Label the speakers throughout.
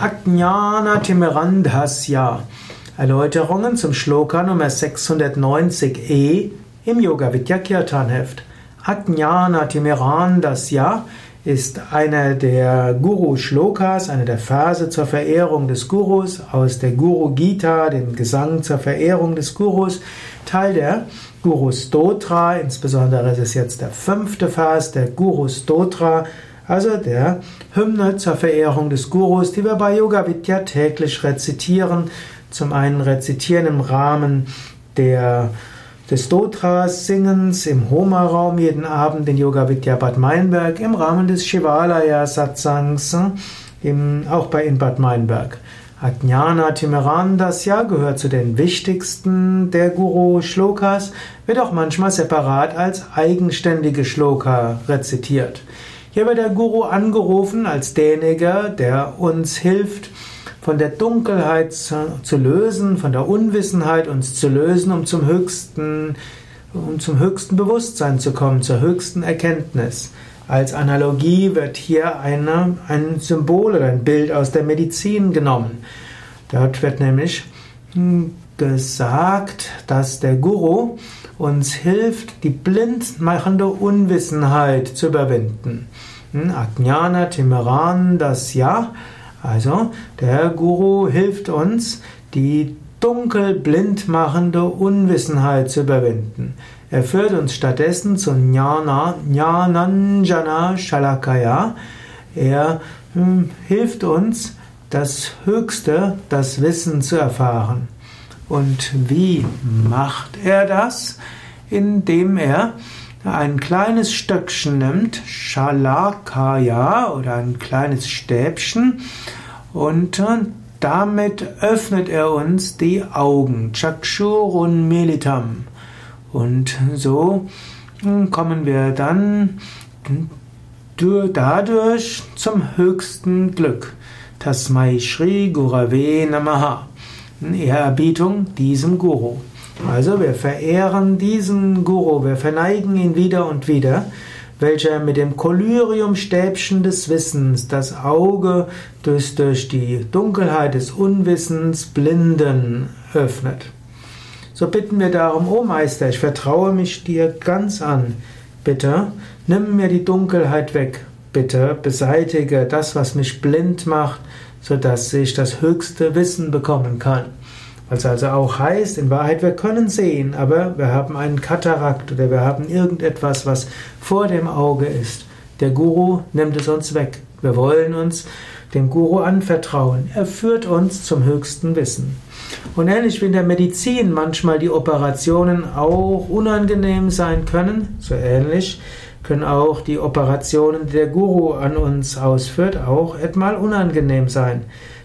Speaker 1: Ajnana Timirandhasya. Erläuterungen zum Shloka Nummer 690e im Yoga Vidya Kirtan Heft. Ajnana Timirandhasya ist einer der Guru Shlokas, einer der Verse zur Verehrung des Gurus aus der Guru Gita, dem Gesang zur Verehrung des Gurus, Teil der Guru Stotra, insbesondere ist es jetzt der fünfte Vers der Guru Stotra, also der Hymne zur Verehrung des Gurus, die wir bei Yoga Vidya täglich rezitieren. Zum einen rezitieren im Rahmen der des Stotras Singens im Homa-Raum jeden Abend in Yoga Vidya Bad Meinberg, im Rahmen des Shivalaya Satsangs, im, auch bei in Bad Meinberg. Ajnana Timirandasya gehört zu den wichtigsten der Guru-Shlokas, wird auch manchmal separat als eigenständige Shloka rezitiert. Hier wird der Guru angerufen als derjenige, der uns hilft, von der Dunkelheit zu, lösen, von der Unwissenheit uns zu lösen, um zum höchsten, um zum höchsten Bewusstsein zu kommen, zur höchsten Erkenntnis. Als Analogie wird hier eine, ein Symbol oder ein Bild aus der Medizin genommen. Dort wird nämlich hm, gesagt, dass der Guru uns hilft, die blindmachende Unwissenheit zu überwinden. Hm, Ajnana Timeran das Ja. Also, der Guru hilft uns, die dunkel blindmachende Unwissenheit zu überwinden. Er führt uns stattdessen zu Jnana, Jnananjana Shalakaya. Er hm, hilft uns, das Höchste, das Wissen zu erfahren. Und wie macht er das? Indem er ein kleines Stöckchen nimmt, Shalakaya oder ein kleines Stäbchen und damit öffnet er uns die Augen, Chakshurun Militam. Und so kommen wir dann dadurch zum höchsten Glück. Tasmai Shri Gurave Namaha. Ehrerbietung diesem Guru. Also wir verehren diesen Guru, wir verneigen ihn wieder und wieder, welcher mit dem Kolyriumstäbchen des Wissens das Auge durch, durch die Dunkelheit des Unwissens Blinden öffnet. So bitten wir darum, O Meister, ich vertraue mich dir ganz an. Bitte nimm mir die Dunkelheit weg. Bitte beseitige das, was mich blind macht, sodass ich das höchste Wissen bekommen kann. Was also auch heißt, in Wahrheit, wir können sehen, aber wir haben einen Katarakt oder wir haben irgendetwas, was vor dem Auge ist. Der Guru nimmt es uns weg. Wir wollen uns dem Guru anvertrauen. Er führt uns zum höchsten Wissen. Und ähnlich wie in der Medizin manchmal die Operationen auch unangenehm sein können, so ähnlich können auch die Operationen, die der Guru an uns ausführt, auch etmal unangenehm sein.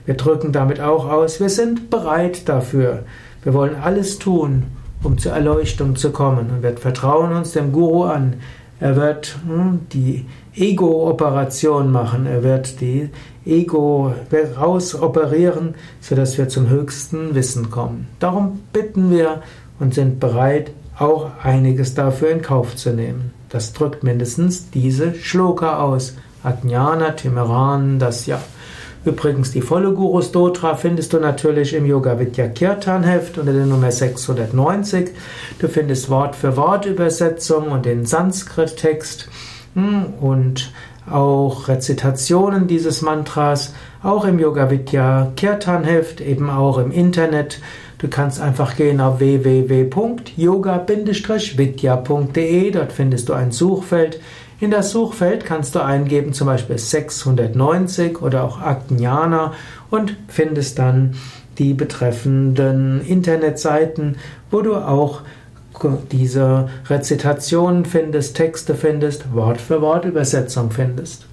Speaker 1: Wir drücken damit auch aus, wir sind bereit dafür. Wir wollen alles tun, um zur Erleuchtung zu kommen. Und wir vertrauen uns dem Guru an. Er wird hm, die Ego-Operation machen. Er wird die Ego rausoperieren, sodass wir zum höchsten Wissen kommen. Darum bitten wir und sind bereit, auch einiges dafür in Kauf zu nehmen. Das drückt mindestens diese Schloka aus. Ajnana Timeran Dasya. Übrigens, die volle Guru Stotra findest du natürlich im Yoga Vidya Kirtan Heft unter der Nummer 690. Du findest Wort für Wort Übersetzung und den Sanskrit-Text hm, und auch Rezitationen dieses Mantras, auch im Yoga Vidya Kirtan Heft, eben auch im Internet. Du kannst einfach gehen auf www.yoga-vidya.de, dort findest du ein Suchfeld. In das Suchfeld kannst du eingeben zum Beispiel 690 oder auch Ajnana und findest dann die betreffenden Internetseiten, wo du auch diese Rezitationen findest, Texte findest, Wort für Wort Übersetzung findest.